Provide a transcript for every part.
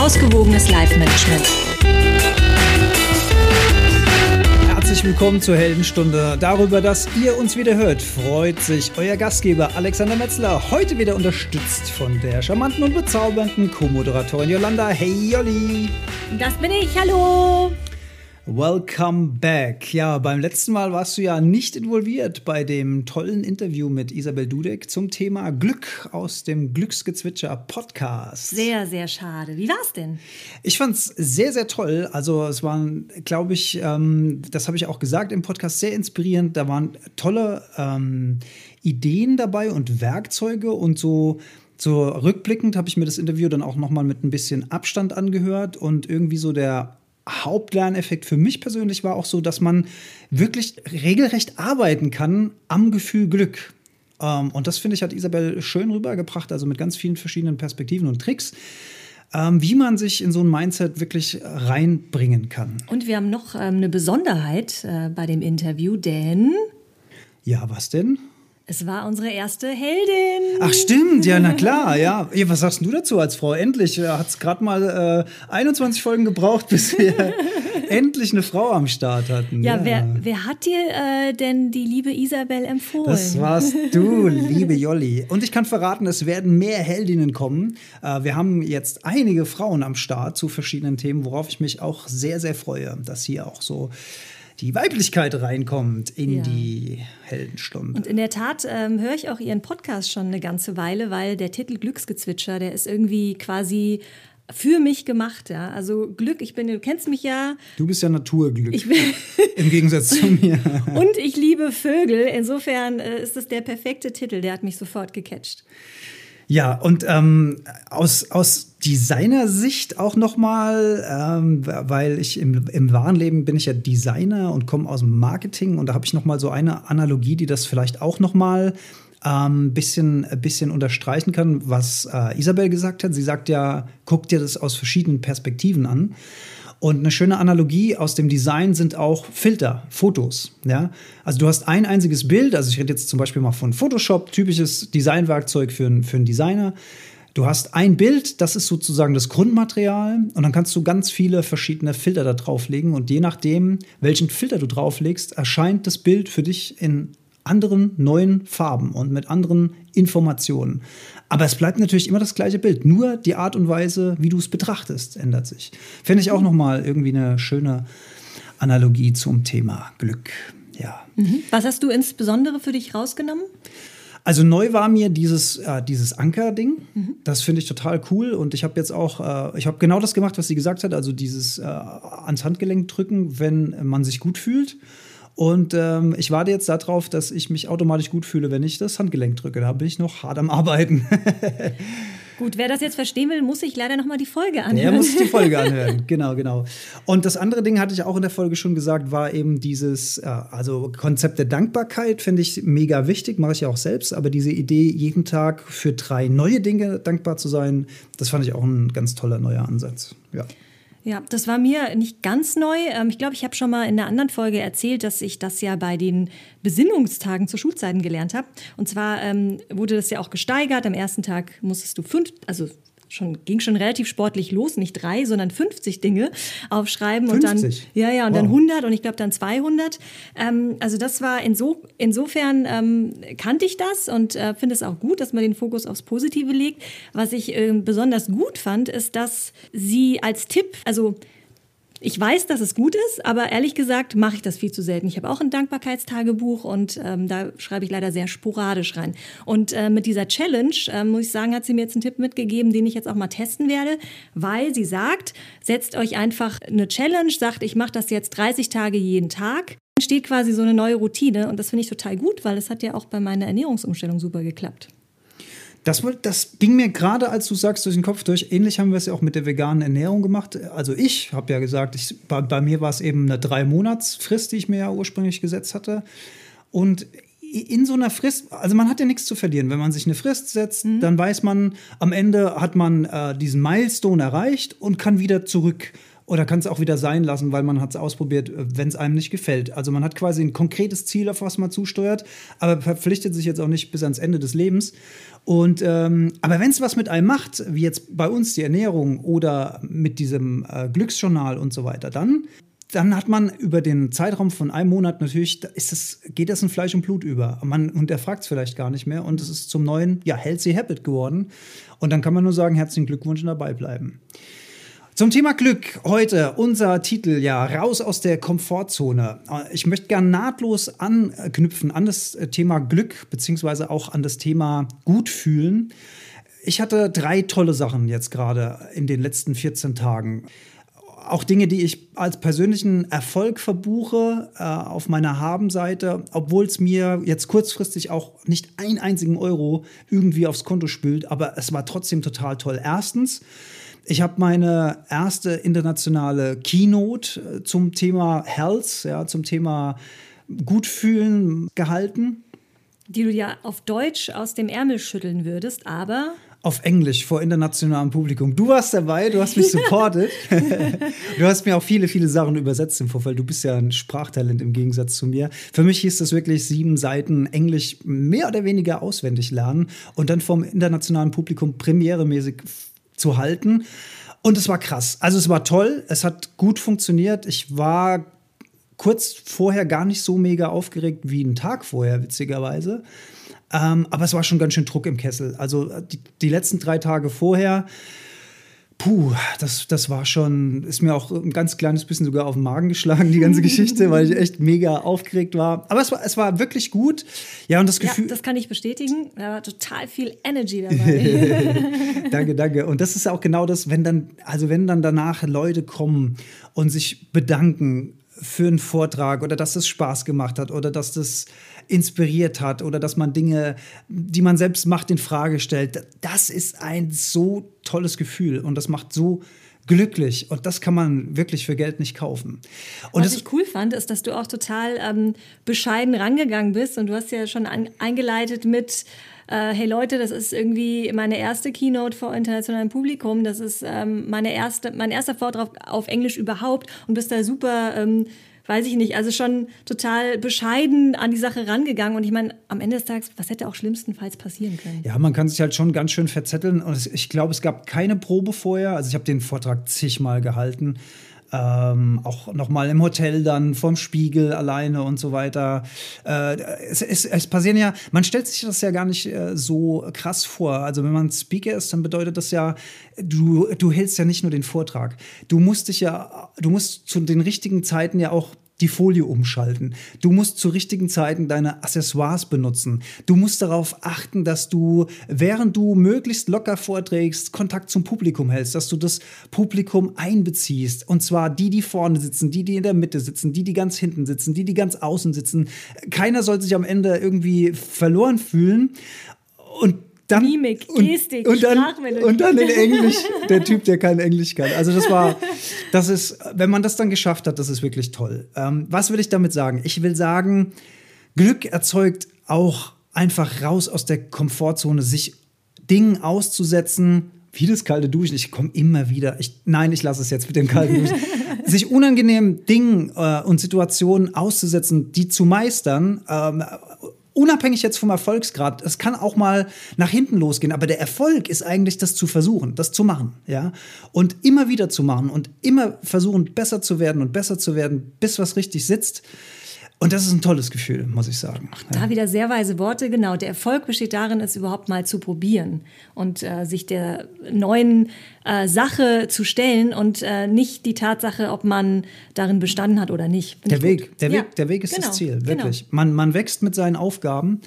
ausgewogenes Live-Management. Herzlich willkommen zur Heldenstunde. Darüber, dass ihr uns wieder hört, freut sich euer Gastgeber Alexander Metzler. Heute wieder unterstützt von der charmanten und bezaubernden Co-Moderatorin Yolanda. Hey Jolli! Das bin ich, hallo! Welcome back. Ja, beim letzten Mal warst du ja nicht involviert bei dem tollen Interview mit Isabel Dudek zum Thema Glück aus dem Glücksgezwitscher Podcast. Sehr, sehr schade. Wie war's denn? Ich fand's sehr, sehr toll. Also es waren, glaube ich, ähm, das habe ich auch gesagt im Podcast, sehr inspirierend. Da waren tolle ähm, Ideen dabei und Werkzeuge und so so rückblickend habe ich mir das Interview dann auch noch mal mit ein bisschen Abstand angehört und irgendwie so der Hauptlerneffekt für mich persönlich war auch so, dass man wirklich regelrecht arbeiten kann am Gefühl Glück. Ähm, und das finde ich, hat Isabel schön rübergebracht, also mit ganz vielen verschiedenen Perspektiven und Tricks. Ähm, wie man sich in so ein Mindset wirklich reinbringen kann. Und wir haben noch ähm, eine Besonderheit äh, bei dem Interview, denn. Ja, was denn? Es war unsere erste Heldin. Ach stimmt, ja, na klar, ja. Was sagst du dazu als Frau? Endlich hat es gerade mal äh, 21 Folgen gebraucht, bis wir endlich eine Frau am Start hatten. Ja, ja. Wer, wer, hat dir äh, denn die liebe Isabel empfohlen? Das warst du, liebe Jolli. Und ich kann verraten, es werden mehr Heldinnen kommen. Äh, wir haben jetzt einige Frauen am Start zu verschiedenen Themen, worauf ich mich auch sehr, sehr freue, dass hier auch so die Weiblichkeit reinkommt in ja. die Heldenstunde. Und in der Tat ähm, höre ich auch Ihren Podcast schon eine ganze Weile, weil der Titel Glücksgezwitscher, der ist irgendwie quasi für mich gemacht, ja. Also Glück, ich bin, du kennst mich ja. Du bist ja Naturglück. Ich bin Im Gegensatz zu mir. Und ich liebe Vögel. Insofern äh, ist das der perfekte Titel, der hat mich sofort gecatcht. Ja, und ähm, aus, aus Designersicht auch nochmal, ähm, weil ich im, im wahren Leben bin ich ja Designer und komme aus dem Marketing und da habe ich nochmal so eine Analogie, die das vielleicht auch nochmal ähm, bisschen, bisschen unterstreichen kann, was äh, Isabel gesagt hat. Sie sagt ja, guck dir das aus verschiedenen Perspektiven an. Und eine schöne Analogie aus dem Design sind auch Filter, Fotos. Ja? Also du hast ein einziges Bild, also ich rede jetzt zum Beispiel mal von Photoshop, typisches Designwerkzeug für, für einen Designer. Du hast ein Bild, das ist sozusagen das Grundmaterial und dann kannst du ganz viele verschiedene Filter da drauflegen und je nachdem, welchen Filter du drauflegst, erscheint das Bild für dich in anderen neuen Farben und mit anderen Informationen. Aber es bleibt natürlich immer das gleiche Bild. Nur die Art und Weise, wie du es betrachtest, ändert sich. Finde ich auch nochmal irgendwie eine schöne Analogie zum Thema Glück. Ja. Mhm. Was hast du insbesondere für dich rausgenommen? Also neu war mir dieses, äh, dieses Anker-Ding. Mhm. Das finde ich total cool. Und ich habe jetzt auch, äh, ich habe genau das gemacht, was sie gesagt hat. Also dieses äh, ans Handgelenk drücken, wenn man sich gut fühlt. Und ähm, ich warte jetzt darauf, dass ich mich automatisch gut fühle, wenn ich das Handgelenk drücke. Da bin ich noch hart am Arbeiten. Gut, wer das jetzt verstehen will, muss sich leider noch mal die Folge anhören. Er muss die Folge anhören, genau, genau. Und das andere Ding hatte ich auch in der Folge schon gesagt, war eben dieses, äh, also Konzept der Dankbarkeit finde ich mega wichtig, mache ich ja auch selbst, aber diese Idee, jeden Tag für drei neue Dinge dankbar zu sein, das fand ich auch ein ganz toller neuer Ansatz. Ja. Ja, das war mir nicht ganz neu. Ähm, ich glaube, ich habe schon mal in einer anderen Folge erzählt, dass ich das ja bei den Besinnungstagen zu Schulzeiten gelernt habe. Und zwar ähm, wurde das ja auch gesteigert. Am ersten Tag musstest du fünf, also schon, ging schon relativ sportlich los, nicht drei, sondern 50 Dinge aufschreiben 50? und dann, ja, ja, und wow. dann 100 und ich glaube dann 200. Ähm, also das war inso, insofern ähm, kannte ich das und äh, finde es auch gut, dass man den Fokus aufs Positive legt. Was ich äh, besonders gut fand, ist, dass sie als Tipp, also ich weiß, dass es gut ist, aber ehrlich gesagt mache ich das viel zu selten. Ich habe auch ein Dankbarkeitstagebuch und ähm, da schreibe ich leider sehr sporadisch rein. Und äh, mit dieser Challenge, äh, muss ich sagen, hat sie mir jetzt einen Tipp mitgegeben, den ich jetzt auch mal testen werde, weil sie sagt, setzt euch einfach eine Challenge, sagt, ich mache das jetzt 30 Tage jeden Tag entsteht quasi so eine neue Routine und das finde ich total gut, weil es hat ja auch bei meiner Ernährungsumstellung super geklappt. Das, das ging mir gerade, als du sagst, durch den Kopf durch. Ähnlich haben wir es ja auch mit der veganen Ernährung gemacht. Also ich habe ja gesagt, ich, bei, bei, mir war es eben eine Drei-Monats-Frist, die ich mir ja ursprünglich gesetzt hatte. Und in so einer Frist, also man hat ja nichts zu verlieren. Wenn man sich eine Frist setzt, mhm. dann weiß man, am Ende hat man äh, diesen Milestone erreicht und kann wieder zurück oder kann es auch wieder sein lassen, weil man hat es ausprobiert, wenn es einem nicht gefällt. Also man hat quasi ein konkretes Ziel, auf was man zusteuert, aber verpflichtet sich jetzt auch nicht bis ans Ende des Lebens. Und ähm, aber wenn es was mit einem macht, wie jetzt bei uns die Ernährung oder mit diesem äh, Glücksjournal und so weiter, dann dann hat man über den Zeitraum von einem Monat natürlich, ist das, geht das in Fleisch und Blut über. Man hinterfragt es vielleicht gar nicht mehr und es ist zum neuen, ja, healthy habit geworden. Und dann kann man nur sagen, herzlichen Glückwunsch und dabei bleiben. Zum Thema Glück heute unser Titel ja raus aus der Komfortzone. Ich möchte gern nahtlos anknüpfen an das Thema Glück beziehungsweise auch an das Thema Gutfühlen. Ich hatte drei tolle Sachen jetzt gerade in den letzten 14 Tagen auch Dinge, die ich als persönlichen Erfolg verbuche äh, auf meiner Habenseite, obwohl es mir jetzt kurzfristig auch nicht einen einzigen Euro irgendwie aufs Konto spült, aber es war trotzdem total toll. Erstens, ich habe meine erste internationale Keynote äh, zum Thema Health, ja, zum Thema Gutfühlen gehalten. Die du ja auf Deutsch aus dem Ärmel schütteln würdest, aber auf Englisch vor internationalem Publikum. Du warst dabei, du hast mich supportet. du hast mir auch viele, viele Sachen übersetzt im Vorfeld. Du bist ja ein Sprachtalent im Gegensatz zu mir. Für mich hieß das wirklich sieben Seiten Englisch mehr oder weniger auswendig lernen und dann vom internationalen Publikum premieremäßig zu halten. Und es war krass. Also es war toll, es hat gut funktioniert. Ich war kurz vorher gar nicht so mega aufgeregt wie einen Tag vorher, witzigerweise. Ähm, aber es war schon ganz schön Druck im Kessel. Also die, die letzten drei Tage vorher, puh, das, das war schon, ist mir auch ein ganz kleines bisschen sogar auf den Magen geschlagen, die ganze Geschichte, weil ich echt mega aufgeregt war. Aber es war, es war wirklich gut. Ja, und das Gefühl. Ja, das kann ich bestätigen. Da war total viel Energy dabei. danke, danke. Und das ist auch genau das, wenn dann, also wenn dann danach Leute kommen und sich bedanken für einen Vortrag oder dass es Spaß gemacht hat oder dass das inspiriert hat oder dass man Dinge, die man selbst macht, in Frage stellt. Das ist ein so tolles Gefühl und das macht so glücklich und das kann man wirklich für Geld nicht kaufen. Und Was ich cool fand, ist, dass du auch total ähm, bescheiden rangegangen bist und du hast ja schon eingeleitet mit äh, hey Leute, das ist irgendwie meine erste Keynote vor internationalem Publikum, das ist ähm, meine erste, mein erster Vortrag auf Englisch überhaupt und bist da super ähm, weiß ich nicht, also schon total bescheiden an die Sache rangegangen. Und ich meine, am Ende des Tages, was hätte auch schlimmstenfalls passieren können? Ja, man kann sich halt schon ganz schön verzetteln. Und ich glaube, es gab keine Probe vorher. Also ich habe den Vortrag zigmal gehalten. Ähm, auch nochmal im Hotel dann vorm Spiegel alleine und so weiter. Äh, es, es, es, passieren ja, man stellt sich das ja gar nicht äh, so krass vor. Also wenn man Speaker ist, dann bedeutet das ja, du, du hältst ja nicht nur den Vortrag. Du musst dich ja, du musst zu den richtigen Zeiten ja auch die Folie umschalten. Du musst zu richtigen Zeiten deine Accessoires benutzen. Du musst darauf achten, dass du, während du möglichst locker vorträgst, Kontakt zum Publikum hältst, dass du das Publikum einbeziehst. Und zwar die, die vorne sitzen, die, die in der Mitte sitzen, die, die ganz hinten sitzen, die, die ganz außen sitzen. Keiner soll sich am Ende irgendwie verloren fühlen. Und dann, Mimik, Gestik, und, und, dann, und dann in Englisch, der Typ, der kein Englisch kann. Also das war, das ist, wenn man das dann geschafft hat, das ist wirklich toll. Ähm, was will ich damit sagen? Ich will sagen, Glück erzeugt auch einfach raus aus der Komfortzone, sich Dingen auszusetzen, wie das kalte Duschen. Ich komme immer wieder. Ich, nein, ich lasse es jetzt mit dem kalten Duschen. sich unangenehmen Dingen äh, und Situationen auszusetzen, die zu meistern, ähm, unabhängig jetzt vom Erfolgsgrad, es kann auch mal nach hinten losgehen, aber der Erfolg ist eigentlich das zu versuchen, das zu machen, ja? Und immer wieder zu machen und immer versuchen, besser zu werden und besser zu werden, bis was richtig sitzt. Und das ist ein tolles Gefühl, muss ich sagen. Ach, da wieder sehr weise Worte, genau. Der Erfolg besteht darin, es überhaupt mal zu probieren und äh, sich der neuen äh, Sache zu stellen und äh, nicht die Tatsache, ob man darin bestanden hat oder nicht. Find der Weg, der, ja. Weg, der Weg ist genau. das Ziel, genau. wirklich. Genau. Man, man wächst mit seinen Aufgaben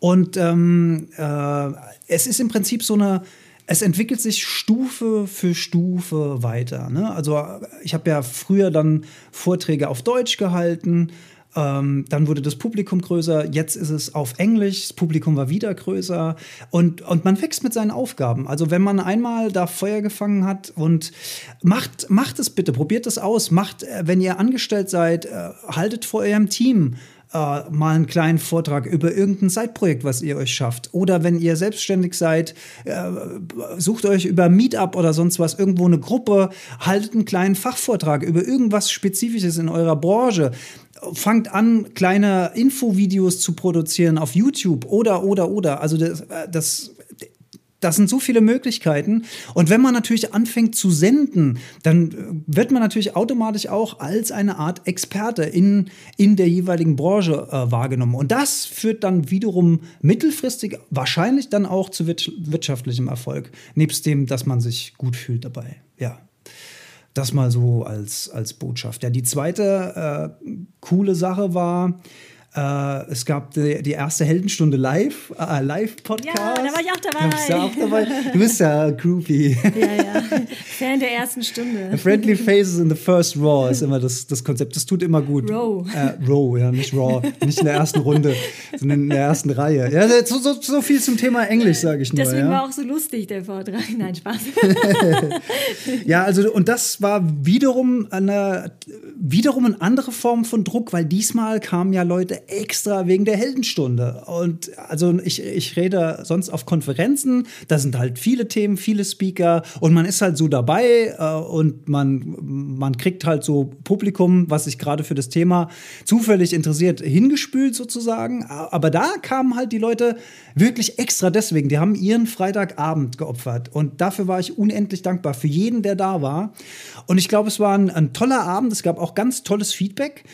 und ähm, äh, es ist im Prinzip so eine es entwickelt sich Stufe für Stufe weiter. Ne? Also ich habe ja früher dann Vorträge auf Deutsch gehalten, ähm, dann wurde das Publikum größer, jetzt ist es auf Englisch, das Publikum war wieder größer. Und, und man wächst mit seinen Aufgaben. Also wenn man einmal da Feuer gefangen hat und macht, macht es bitte, probiert es aus, macht, äh, wenn ihr angestellt seid, äh, haltet vor eurem Team äh, mal einen kleinen Vortrag über irgendein Zeitprojekt, was ihr euch schafft. Oder wenn ihr selbstständig seid, äh, sucht euch über Meetup oder sonst was irgendwo eine Gruppe, haltet einen kleinen Fachvortrag über irgendwas Spezifisches in eurer Branche fangt an, kleine Infovideos zu produzieren auf YouTube oder, oder, oder. Also das, äh, das das sind so viele Möglichkeiten. Und wenn man natürlich anfängt zu senden, dann äh, wird man natürlich automatisch auch als eine Art Experte in, in der jeweiligen Branche äh, wahrgenommen. Und das führt dann wiederum mittelfristig wahrscheinlich dann auch zu wirtschaftlichem Erfolg, nebst dem, dass man sich gut fühlt dabei. Ja. Das mal so als, als Botschaft. Ja, die zweite äh, coole Sache war, äh, es gab die, die, erste Heldenstunde live, äh, Live-Podcast. Ja, da war ich auch dabei. Du, auch dabei. du bist ja groupie. Ja, ja. Fan der ersten Stunde. Friendly Faces in the First Raw ist immer das, das Konzept. Das tut immer gut. Row. Äh, Row, ja, nicht Raw. Nicht in der ersten Runde, sondern in der ersten Reihe. Ja, so, so, so viel zum Thema Englisch, sage ich nur. Deswegen ja. war auch so lustig der Vortrag. Nein, Spaß. ja, also, und das war wiederum eine, wiederum eine andere Form von Druck, weil diesmal kamen ja Leute extra wegen der Heldenstunde. Und also ich, ich rede sonst auf Konferenzen, da sind halt viele Themen, viele Speaker und man ist halt so dabei äh, und man, man kriegt halt so Publikum, was sich gerade für das Thema zufällig interessiert, hingespült sozusagen. Aber da kamen halt die Leute wirklich extra deswegen. Die haben ihren Freitagabend geopfert. Und dafür war ich unendlich dankbar für jeden, der da war. Und ich glaube, es war ein, ein toller Abend. Es gab auch ganz tolles Feedback.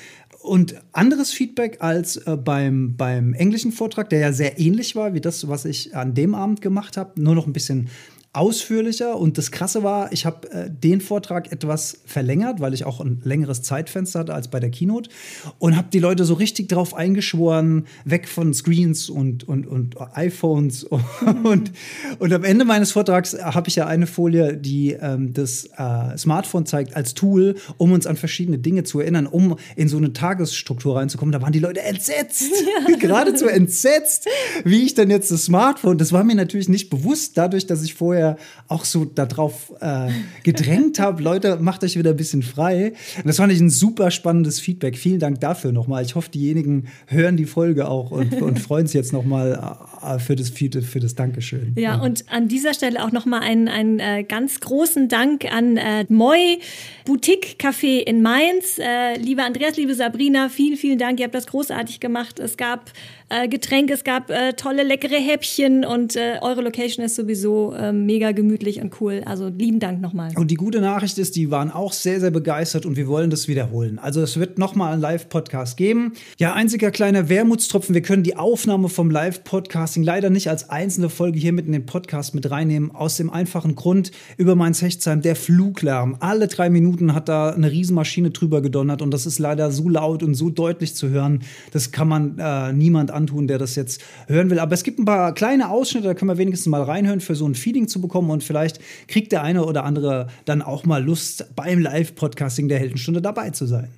Und anderes Feedback als äh, beim, beim englischen Vortrag, der ja sehr ähnlich war wie das, was ich an dem Abend gemacht habe, nur noch ein bisschen ausführlicher. Und das Krasse war, ich habe äh, den Vortrag etwas verlängert, weil ich auch ein längeres Zeitfenster hatte als bei der Keynote. Und habe die Leute so richtig drauf eingeschworen, weg von Screens und, und, und iPhones. Und, und am Ende meines Vortrags habe ich ja eine Folie, die ähm, das äh, Smartphone zeigt als Tool, um uns an verschiedene Dinge zu erinnern, um in so eine Tagesstruktur reinzukommen. Da waren die Leute entsetzt, ja. geradezu entsetzt, wie ich dann jetzt das Smartphone, das war mir natürlich nicht bewusst, dadurch, dass ich vorher auch so darauf äh, gedrängt habe, Leute, macht euch wieder ein bisschen frei. Und das fand ich ein super spannendes Feedback. Vielen Dank dafür nochmal. Ich hoffe, diejenigen hören die Folge auch und, und freuen sich jetzt nochmal äh, für das, für das Dankeschön. Ja, ja, und an dieser Stelle auch nochmal einen, einen äh, ganz großen Dank an äh, Moi Boutique Café in Mainz. Äh, liebe Andreas, liebe Sabrina, vielen, vielen Dank. Ihr habt das großartig gemacht. Es gab äh, Getränke, es gab äh, tolle, leckere Häppchen und äh, eure Location ist sowieso äh, mega gemütlich und cool. Also lieben Dank nochmal. Und die gute Nachricht ist, die waren auch sehr, sehr begeistert und wir wollen das wiederholen. Also es wird nochmal einen Live-Podcast geben. Ja, einziger kleiner Wermutstropfen, wir können die Aufnahme vom Live-Podcasting leider nicht als einzelne Folge hier mit in den Podcast mit reinnehmen, aus dem einfachen Grund, über mein Hechtsheim, der Fluglärm. Alle drei Minuten hat da eine Riesenmaschine drüber gedonnert und das ist leider so laut und so deutlich zu hören, das kann man äh, niemand antun, der das jetzt hören will. Aber es gibt ein paar kleine Ausschnitte, da können wir wenigstens mal reinhören, für so ein Feeding zu bekommen. Und vielleicht kriegt der eine oder andere dann auch mal Lust, beim Live-Podcasting der Heldenstunde dabei zu sein.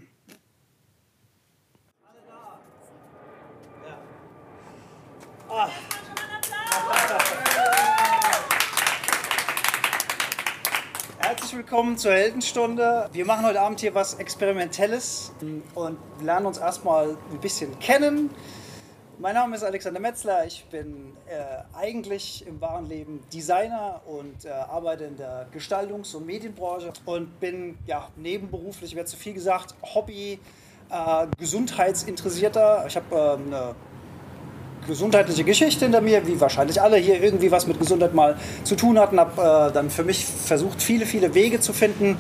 Herzlich willkommen zur Heldenstunde. Wir machen heute Abend hier was Experimentelles und lernen uns erstmal ein bisschen kennen. Mein Name ist Alexander Metzler. Ich bin äh, eigentlich im wahren Leben Designer und äh, arbeite in der Gestaltungs- und Medienbranche und bin ja nebenberuflich, wäre zu viel gesagt, Hobby, äh, Gesundheitsinteressierter. Ich habe ähm, eine gesundheitliche Geschichte hinter mir, wie wahrscheinlich alle hier irgendwie was mit Gesundheit mal zu tun hatten. Habe äh, dann für mich versucht, viele, viele Wege zu finden,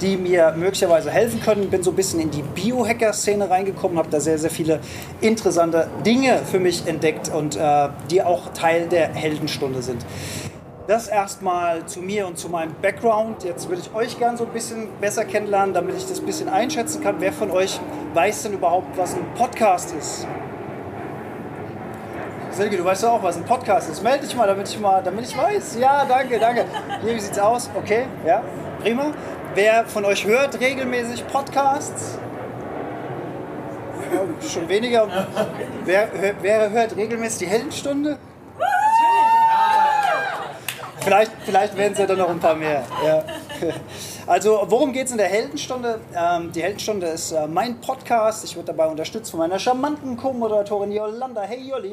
die mir möglicherweise helfen können. Bin so ein bisschen in die Biohacker-Szene reingekommen, habe da sehr, sehr viele interessante Dinge für mich entdeckt und äh, die auch Teil der Heldenstunde sind. Das erstmal zu mir und zu meinem Background. Jetzt würde ich euch gerne so ein bisschen besser kennenlernen, damit ich das ein bisschen einschätzen kann. Wer von euch weiß denn überhaupt, was ein Podcast ist? Silke, du weißt ja auch, was ein Podcast ist. Melde dich mal, damit ich mal, damit ich weiß. Ja, danke, danke. Hier, wie sieht's aus? Okay, ja, prima. Wer von euch hört regelmäßig Podcasts? Ja, schon weniger. Wer, wer hört regelmäßig die Heldenstunde? Vielleicht, vielleicht werden es ja dann noch ein paar mehr. Ja. Also, worum geht es in der Heldenstunde? Ähm, die Heldenstunde ist äh, mein Podcast. Ich werde dabei unterstützt von meiner charmanten Co-Moderatorin Yolanda. Hey Jolli!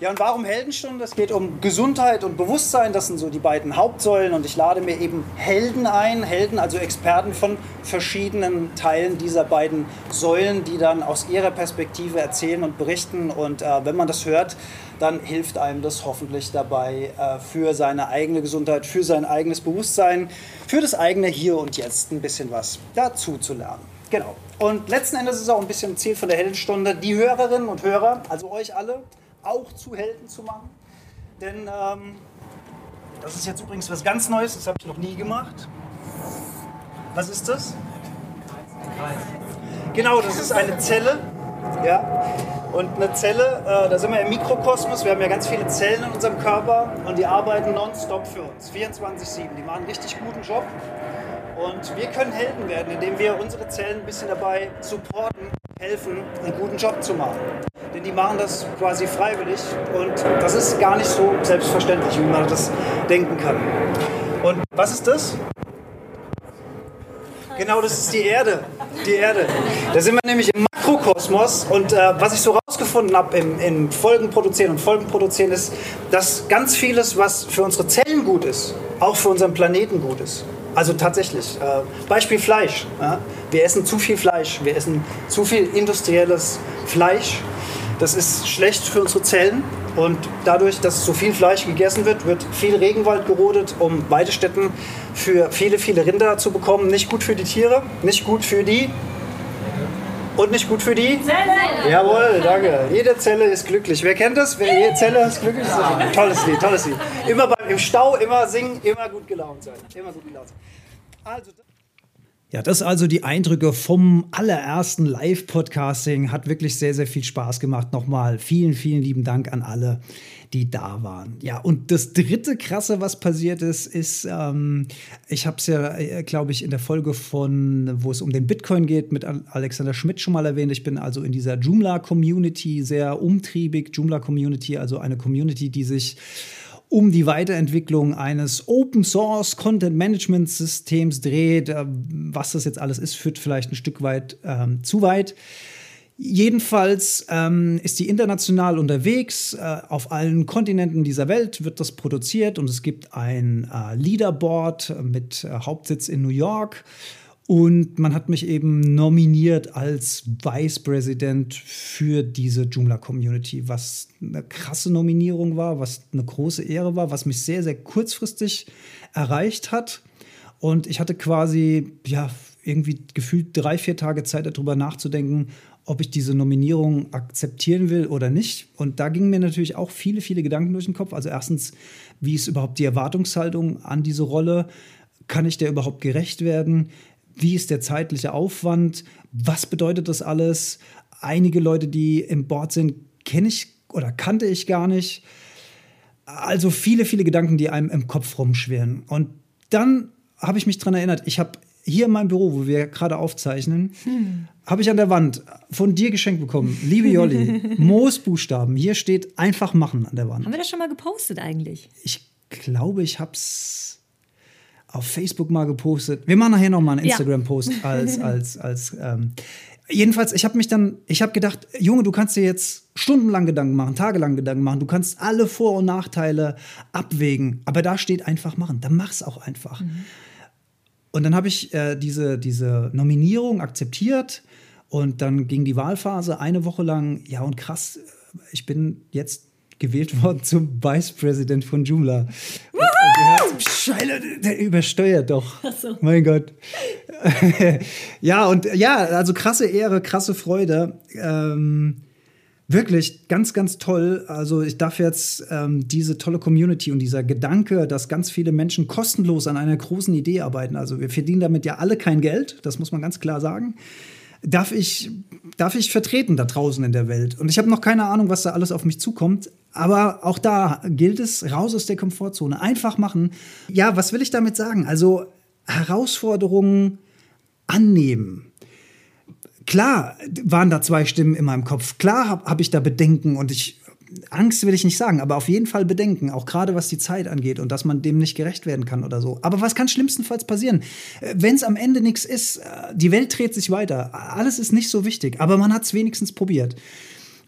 Ja, und warum Heldenstunde? Es geht um Gesundheit und Bewusstsein. Das sind so die beiden Hauptsäulen. Und ich lade mir eben Helden ein. Helden, also Experten von verschiedenen Teilen dieser beiden Säulen, die dann aus ihrer Perspektive erzählen und berichten. Und äh, wenn man das hört, dann hilft einem das hoffentlich dabei, äh, für seine eigene Gesundheit, für sein eigenes Bewusstsein, für das eigene Hier und Jetzt ein bisschen was dazu zu lernen. Genau. Und letzten Endes ist es auch ein bisschen Ziel von der Heldenstunde, die Hörerinnen und Hörer, also euch alle, auch zu Helden zu machen. Denn ähm, das ist jetzt übrigens was ganz Neues, das habe ich noch nie gemacht. Was ist das? Genau, das ist eine Zelle. Ja. Und eine Zelle, äh, da sind wir im Mikrokosmos, wir haben ja ganz viele Zellen in unserem Körper und die arbeiten nonstop für uns, 24-7. Die machen einen richtig guten Job. Und wir können Helden werden, indem wir unsere Zellen ein bisschen dabei supporten, helfen, einen guten Job zu machen. Denn die machen das quasi freiwillig und das ist gar nicht so selbstverständlich, wie man das denken kann. Und was ist das? Genau, das ist die Erde. Die Erde. Da sind wir nämlich im Makrokosmos und äh, was ich so rausgefunden habe im, im Folgen produzieren und Folgen produzieren ist, dass ganz vieles, was für unsere Zellen gut ist, auch für unseren Planeten gut ist. Also tatsächlich. Äh, Beispiel Fleisch. Ja? Wir essen zu viel Fleisch. Wir essen zu viel industrielles Fleisch. Das ist schlecht für unsere Zellen. Und dadurch, dass so viel Fleisch gegessen wird, wird viel Regenwald gerodet, um Weidestätten für viele, viele Rinder zu bekommen. Nicht gut für die Tiere, nicht gut für die und nicht gut für die? Zelle! Jawohl, danke. Jede Zelle ist glücklich. Wer kennt das? Wer, jede Zelle ist glücklich? Ist tolles Lied, tolles Lied. Immer beim, im Stau, immer singen, immer gut gelaunt sein. Immer gut gelaunt sein. Also, ja, das also die Eindrücke vom allerersten Live-Podcasting. Hat wirklich sehr, sehr viel Spaß gemacht. Nochmal vielen, vielen lieben Dank an alle, die da waren. Ja, und das dritte krasse, was passiert ist, ist, ähm, ich habe es ja, äh, glaube ich, in der Folge von, wo es um den Bitcoin geht, mit Alexander Schmidt schon mal erwähnt. Ich bin also in dieser Joomla-Community sehr umtriebig. Joomla-Community, also eine Community, die sich um die Weiterentwicklung eines Open Source Content Management Systems dreht. Äh, was das jetzt alles ist, führt vielleicht ein Stück weit ähm, zu weit. Jedenfalls ähm, ist die international unterwegs. Äh, auf allen Kontinenten dieser Welt wird das produziert und es gibt ein äh, Leaderboard mit äh, Hauptsitz in New York. Und man hat mich eben nominiert als Vice President für diese Joomla-Community, was eine krasse Nominierung war, was eine große Ehre war, was mich sehr, sehr kurzfristig erreicht hat. Und ich hatte quasi, ja, irgendwie gefühlt drei, vier Tage Zeit darüber nachzudenken, ob ich diese Nominierung akzeptieren will oder nicht. Und da gingen mir natürlich auch viele, viele Gedanken durch den Kopf. Also erstens, wie ist überhaupt die Erwartungshaltung an diese Rolle? Kann ich der überhaupt gerecht werden? Wie ist der zeitliche Aufwand? Was bedeutet das alles? Einige Leute, die im Board sind, kenne ich oder kannte ich gar nicht. Also viele, viele Gedanken, die einem im Kopf rumschwirren. Und dann habe ich mich daran erinnert, ich habe hier in meinem Büro, wo wir gerade aufzeichnen, hm. habe ich an der Wand von dir geschenkt bekommen. Liebe Jolli, Moosbuchstaben. Hier steht einfach machen an der Wand. Haben wir das schon mal gepostet eigentlich? Ich glaube, ich habe es auf Facebook mal gepostet. Wir machen nachher noch mal einen Instagram-Post ja. als, als, als ähm, Jedenfalls, ich habe mich dann, ich habe gedacht, Junge, du kannst dir jetzt stundenlang Gedanken machen, tagelang Gedanken machen, du kannst alle Vor- und Nachteile abwägen, aber da steht einfach machen, dann mach's auch einfach. Mhm. Und dann habe ich äh, diese, diese Nominierung akzeptiert und dann ging die Wahlphase eine Woche lang. Ja, und krass, ich bin jetzt gewählt worden zum Vice President von Joomla. Scheiße, der übersteuert doch. So. Mein Gott. ja, und ja, also krasse Ehre, krasse Freude. Ähm, Wirklich ganz, ganz toll. Also ich darf jetzt ähm, diese tolle Community und dieser Gedanke, dass ganz viele Menschen kostenlos an einer großen Idee arbeiten. Also wir verdienen damit ja alle kein Geld, das muss man ganz klar sagen. Darf ich, darf ich vertreten da draußen in der Welt. Und ich habe noch keine Ahnung, was da alles auf mich zukommt. Aber auch da gilt es, raus aus der Komfortzone. Einfach machen. Ja, was will ich damit sagen? Also Herausforderungen annehmen Klar waren da zwei Stimmen in meinem Kopf. Klar habe hab ich da Bedenken und ich Angst will ich nicht sagen, aber auf jeden Fall Bedenken, auch gerade was die Zeit angeht und dass man dem nicht gerecht werden kann oder so. Aber was kann schlimmstenfalls passieren? Äh, Wenn es am Ende nichts ist, äh, die Welt dreht sich weiter, alles ist nicht so wichtig, aber man hat es wenigstens probiert.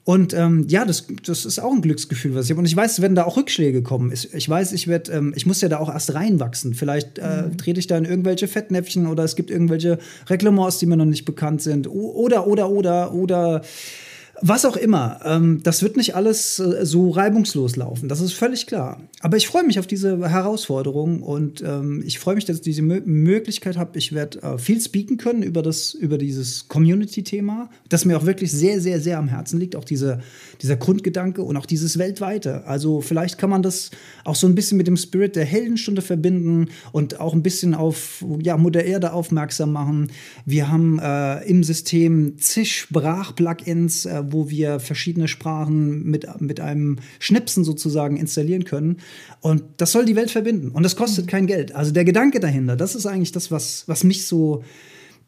Und ähm, ja, das, das ist auch ein Glücksgefühl, was ich habe. Und ich weiß, wenn da auch Rückschläge kommen. Ich, ich weiß, ich werde, ähm, ich muss ja da auch erst reinwachsen. Vielleicht äh, mhm. trete ich da in irgendwelche Fettnäpfchen oder es gibt irgendwelche Reglements, die mir noch nicht bekannt sind. Oder, oder, oder, oder was auch immer, ähm, das wird nicht alles äh, so reibungslos laufen, das ist völlig klar. Aber ich freue mich auf diese Herausforderung und ähm, ich freue mich, dass ich diese Mö Möglichkeit habe. Ich werde äh, viel speaken können über, das, über dieses Community-Thema, das mir auch wirklich sehr, sehr, sehr am Herzen liegt. Auch diese, dieser Grundgedanke und auch dieses Weltweite. Also vielleicht kann man das auch so ein bisschen mit dem Spirit der Heldenstunde verbinden und auch ein bisschen auf ja, Mutter Erde aufmerksam machen. Wir haben äh, im System zig Sprach-Plugins, äh, wo wir verschiedene Sprachen mit, mit einem Schnipsen sozusagen installieren können. Und das soll die Welt verbinden. Und das kostet kein Geld. Also der Gedanke dahinter, das ist eigentlich das, was, was mich so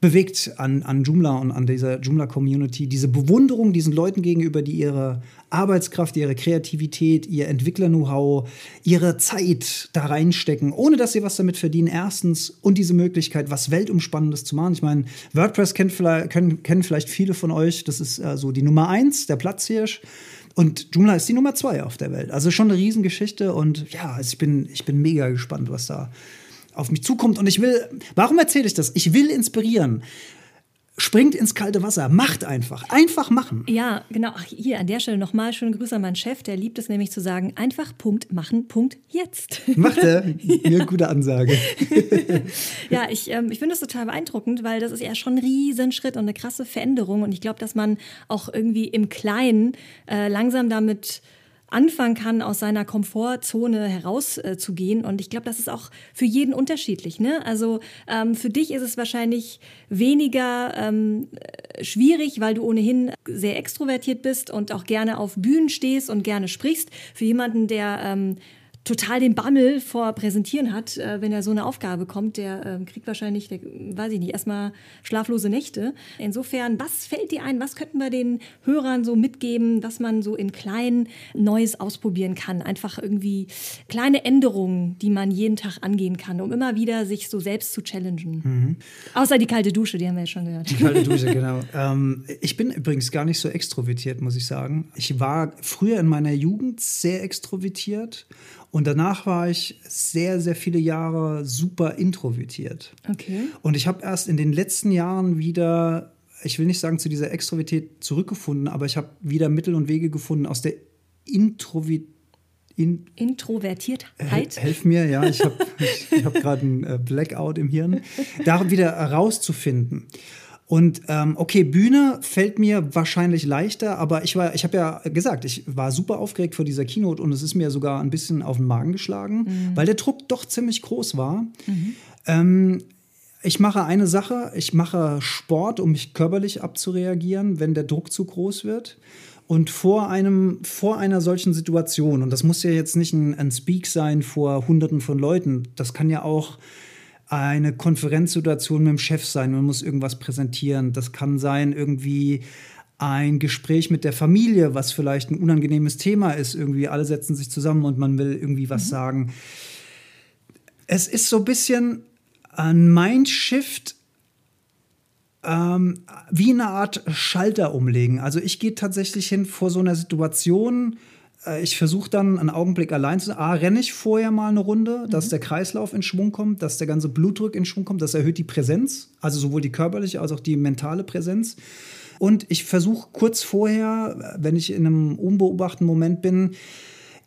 bewegt an, an Joomla und an dieser Joomla-Community. Diese Bewunderung diesen Leuten gegenüber, die ihre Arbeitskraft, ihre Kreativität, ihr Entwickler-Know-how, ihre Zeit da reinstecken, ohne dass sie was damit verdienen, erstens. Und diese Möglichkeit, was Weltumspannendes zu machen. Ich meine, WordPress kennt vielleicht, können, kennen vielleicht viele von euch. Das ist äh, so die Nummer eins, der Platzhirsch. Und Joomla ist die Nummer zwei auf der Welt. Also schon eine Riesengeschichte. Und ja, also ich, bin, ich bin mega gespannt, was da auf mich zukommt. Und ich will, warum erzähle ich das? Ich will inspirieren. Springt ins kalte Wasser, macht einfach, einfach machen. Ja, genau. Ach, hier an der Stelle nochmal schöne Grüße an meinen Chef, der liebt es nämlich zu sagen, einfach Punkt machen, Punkt jetzt. Macht er? Eine gute Ansage. ja, ich, ähm, ich finde das total beeindruckend, weil das ist ja schon ein Riesenschritt und eine krasse Veränderung. Und ich glaube, dass man auch irgendwie im Kleinen äh, langsam damit anfangen kann, aus seiner Komfortzone herauszugehen. Äh, und ich glaube, das ist auch für jeden unterschiedlich. Ne? Also ähm, für dich ist es wahrscheinlich weniger ähm, schwierig, weil du ohnehin sehr extrovertiert bist und auch gerne auf Bühnen stehst und gerne sprichst. Für jemanden, der ähm, total den Bammel vor Präsentieren hat, äh, wenn er so eine Aufgabe bekommt, der äh, kriegt wahrscheinlich, der, weiß ich nicht, erstmal schlaflose Nächte. Insofern, was fällt dir ein? Was könnten wir den Hörern so mitgeben, dass man so in kleinen Neues ausprobieren kann? Einfach irgendwie kleine Änderungen, die man jeden Tag angehen kann, um immer wieder sich so selbst zu challengen. Mhm. Außer die kalte Dusche, die haben wir ja schon gehört. Die kalte Dusche, genau. ähm, ich bin übrigens gar nicht so extrovertiert, muss ich sagen. Ich war früher in meiner Jugend sehr extrovertiert und danach war ich sehr, sehr viele Jahre super introvertiert. Okay. Und ich habe erst in den letzten Jahren wieder, ich will nicht sagen zu dieser Extrovertität zurückgefunden, aber ich habe wieder Mittel und Wege gefunden aus der Introvertität. In Introvertiertheit? Hel helf mir, ja, ich habe hab gerade einen äh, Blackout im Hirn. Da wieder herauszufinden. Und ähm, okay, Bühne fällt mir wahrscheinlich leichter, aber ich war, ich habe ja gesagt, ich war super aufgeregt vor dieser Keynote und es ist mir sogar ein bisschen auf den Magen geschlagen, mhm. weil der Druck doch ziemlich groß war. Mhm. Ähm, ich mache eine Sache, ich mache Sport, um mich körperlich abzureagieren, wenn der Druck zu groß wird. Und vor einem, vor einer solchen Situation, und das muss ja jetzt nicht ein, ein Speak sein vor Hunderten von Leuten, das kann ja auch eine Konferenzsituation mit dem Chef sein, man muss irgendwas präsentieren. Das kann sein irgendwie ein Gespräch mit der Familie, was vielleicht ein unangenehmes Thema ist. Irgendwie alle setzen sich zusammen und man will irgendwie was mhm. sagen. Es ist so ein bisschen ein Mindshift, ähm, wie eine Art Schalter umlegen. Also ich gehe tatsächlich hin vor so einer Situation, ich versuche dann einen Augenblick allein zu. A, renne ich vorher mal eine Runde, dass mhm. der Kreislauf in Schwung kommt, dass der ganze Blutdruck in Schwung kommt. Das erhöht die Präsenz, also sowohl die körperliche als auch die mentale Präsenz. Und ich versuche kurz vorher, wenn ich in einem unbeobachteten Moment bin,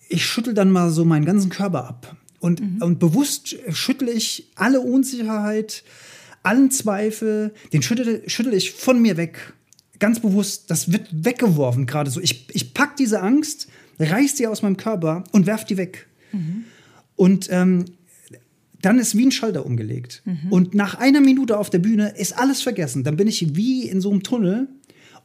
ich schüttel dann mal so meinen ganzen Körper ab. Und, mhm. und bewusst schüttle ich alle Unsicherheit, allen Zweifel, den schüttel, schüttel ich von mir weg. Ganz bewusst, das wird weggeworfen gerade so. Ich, ich pack diese Angst reißt die aus meinem Körper und werft die weg. Mhm. Und ähm, dann ist wie ein Schalter umgelegt. Mhm. Und nach einer Minute auf der Bühne ist alles vergessen. Dann bin ich wie in so einem Tunnel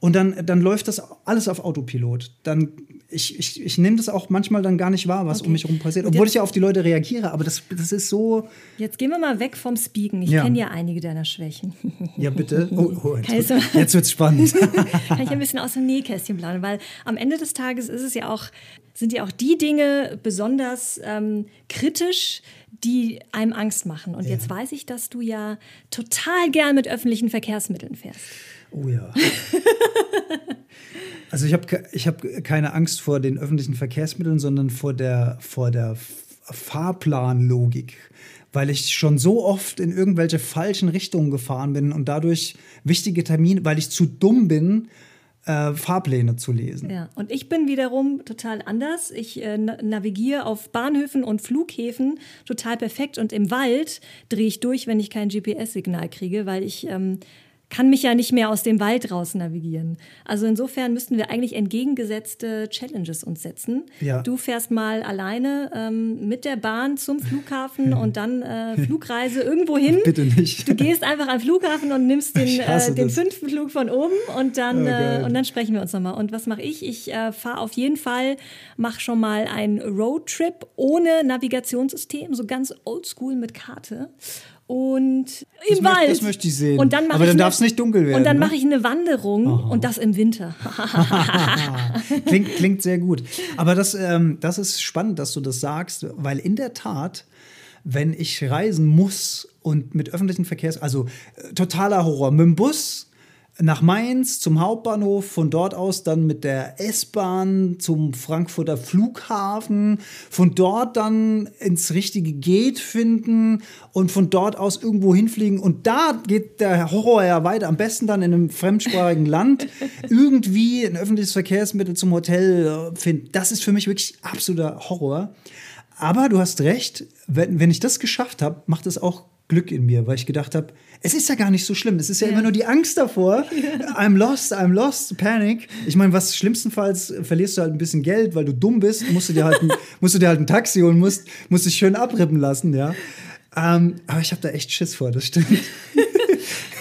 und dann, dann läuft das alles auf Autopilot. Dann ich, ich, ich nehme das auch manchmal dann gar nicht wahr, was okay. um mich herum passiert, obwohl ich ja auf die Leute reagiere, aber das, das ist so. Jetzt gehen wir mal weg vom Speaken. Ich ja. kenne ja einige deiner Schwächen. Ja, bitte. Oh, oh jetzt, wird, jetzt wird's spannend. Kann ich ein bisschen aus dem Nähkästchen planen, weil am Ende des Tages ist es ja auch, sind ja auch die Dinge besonders ähm, kritisch, die einem Angst machen. Und ja. jetzt weiß ich, dass du ja total gern mit öffentlichen Verkehrsmitteln fährst. Oh ja. also ich habe ich hab keine Angst vor den öffentlichen Verkehrsmitteln, sondern vor der, vor der Fahrplanlogik. Weil ich schon so oft in irgendwelche falschen Richtungen gefahren bin und dadurch wichtige Termine, weil ich zu dumm bin, äh, Fahrpläne zu lesen. Ja, und ich bin wiederum total anders. Ich äh, navigiere auf Bahnhöfen und Flughäfen total perfekt und im Wald drehe ich durch, wenn ich kein GPS-Signal kriege, weil ich ähm, kann mich ja nicht mehr aus dem Wald raus navigieren. Also insofern müssten wir eigentlich entgegengesetzte Challenges uns setzen. Ja. Du fährst mal alleine ähm, mit der Bahn zum Flughafen und dann äh, Flugreise irgendwo hin. Bitte nicht. Du gehst einfach am Flughafen und nimmst den, äh, den fünften Flug von oben und dann, oh, äh, und dann sprechen wir uns nochmal. Und was mache ich? Ich äh, fahre auf jeden Fall, mache schon mal einen Roadtrip ohne Navigationssystem, so ganz oldschool mit Karte und im das Wald. das möchte ich sehen. Und dann Aber dann darf es nicht dunkel werden. Und dann ne? mache ich eine Wanderung Aha. und das im Winter. klingt, klingt sehr gut. Aber das, ähm, das ist spannend, dass du das sagst, weil in der Tat, wenn ich reisen muss und mit öffentlichen Verkehrs, also äh, totaler Horror, mit dem Bus nach Mainz zum Hauptbahnhof, von dort aus dann mit der S-Bahn zum Frankfurter Flughafen, von dort dann ins richtige Gate finden und von dort aus irgendwo hinfliegen. Und da geht der Horror ja weiter. Am besten dann in einem fremdsprachigen Land irgendwie ein öffentliches Verkehrsmittel zum Hotel finden. Das ist für mich wirklich absoluter Horror. Aber du hast recht, wenn, wenn ich das geschafft habe, macht es auch Glück in mir, weil ich gedacht habe, es ist ja gar nicht so schlimm. Es ist ja, ja. immer nur die Angst davor. Ja. I'm lost, I'm lost, panic. Ich meine, was schlimmstenfalls verlierst du halt ein bisschen Geld, weil du dumm bist, musst du dir halt ein, musst du dir halt ein Taxi holen, musst, musst dich schön abrippen lassen, ja. Ähm, aber ich habe da echt Schiss vor, das stimmt.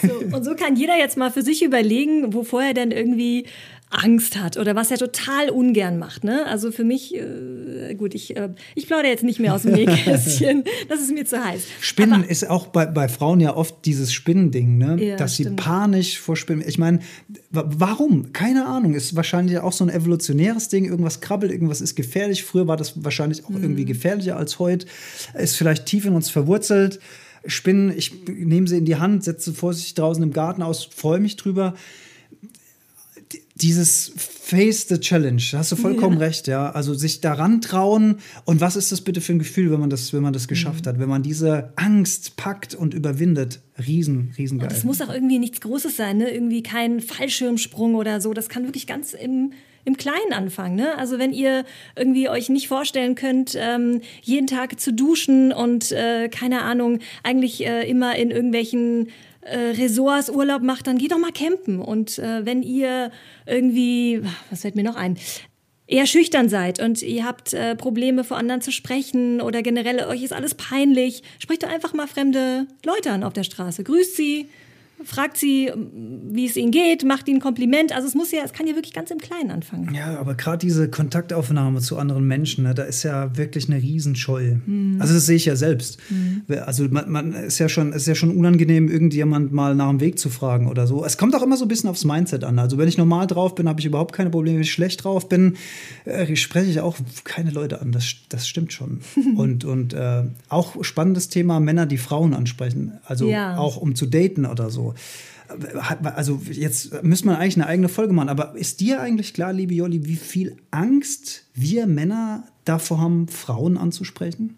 So, und so kann jeder jetzt mal für sich überlegen, wovor er denn irgendwie Angst hat oder was er total ungern macht. Ne? Also für mich, äh, gut, ich, äh, ich plaudere jetzt nicht mehr aus dem Nähkästchen. das ist mir zu heiß. Spinnen Aber, ist auch bei, bei Frauen ja oft dieses Spinnending, ne? Ja, dass stimmt. sie panisch vor Spinnen. Ich meine, warum? Keine Ahnung. Ist wahrscheinlich auch so ein evolutionäres Ding. Irgendwas krabbelt, irgendwas ist gefährlich. Früher war das wahrscheinlich auch mhm. irgendwie gefährlicher als heute. Ist vielleicht tief in uns verwurzelt. Spinnen, ich nehme sie in die Hand, setze vorsichtig draußen im Garten aus, freue mich drüber dieses Face the Challenge, da hast du vollkommen ja. recht, ja. Also sich daran trauen und was ist das bitte für ein Gefühl, wenn man das, wenn man das geschafft mhm. hat, wenn man diese Angst packt und überwindet. Riesen, riesengeil. Und das muss auch irgendwie nichts Großes sein, ne? Irgendwie kein Fallschirmsprung oder so. Das kann wirklich ganz im im Kleinen anfangen. Ne? Also wenn ihr irgendwie euch nicht vorstellen könnt, ähm, jeden Tag zu duschen und äh, keine Ahnung, eigentlich äh, immer in irgendwelchen äh, Resorts Urlaub macht, dann geht doch mal campen. Und äh, wenn ihr irgendwie, was fällt mir noch ein, eher schüchtern seid und ihr habt äh, Probleme vor anderen zu sprechen oder generell euch ist alles peinlich, sprecht doch einfach mal fremde Leute an auf der Straße. Grüßt sie, fragt sie, wie es ihnen geht, macht ihnen ein Kompliment. Also es muss ja, es kann ja wirklich ganz im Kleinen anfangen. Ja, aber gerade diese Kontaktaufnahme zu anderen Menschen, ne, da ist ja wirklich eine Riesenscheu. Mhm. Also das sehe ich ja selbst. Mhm. Also man, man, ist ja schon, ist ja schon unangenehm, irgendjemand mal nach dem Weg zu fragen oder so. Es kommt auch immer so ein bisschen aufs Mindset an. Also wenn ich normal drauf bin, habe ich überhaupt keine Probleme. Wenn ich schlecht drauf bin, äh, spreche ich auch keine Leute an. Das, das stimmt schon. und und äh, auch spannendes Thema Männer, die Frauen ansprechen. Also ja. auch um zu daten oder so. Also jetzt müsste man eigentlich eine eigene Folge machen, aber ist dir eigentlich klar, liebe Jolli, wie viel Angst wir Männer davor haben, Frauen anzusprechen?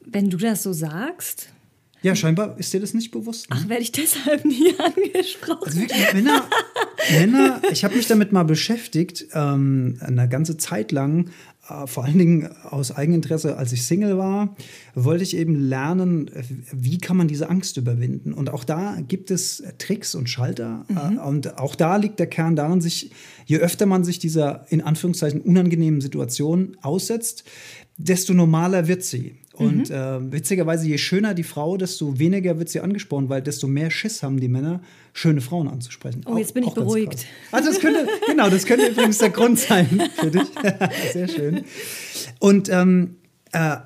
Wenn du das so sagst. Ja, scheinbar ist dir das nicht bewusst. Ne? Ach, werde ich deshalb nie angesprochen. Also wirklich, Männer, Männer ich habe mich damit mal beschäftigt, ähm, eine ganze Zeit lang, äh, vor allen Dingen aus Eigeninteresse, als ich Single war, wollte ich eben lernen, wie kann man diese Angst überwinden. Und auch da gibt es Tricks und Schalter. Mhm. Äh, und auch da liegt der Kern darin, sich, je öfter man sich dieser in Anführungszeichen unangenehmen Situation aussetzt, desto normaler wird sie. Und mhm. äh, witzigerweise, je schöner die Frau, desto weniger wird sie angesprochen, weil desto mehr Schiss haben die Männer, schöne Frauen anzusprechen. Oh, jetzt auch, bin ich beruhigt. Also das könnte, genau, das könnte übrigens der Grund sein für dich. Sehr schön. Und ähm, äh,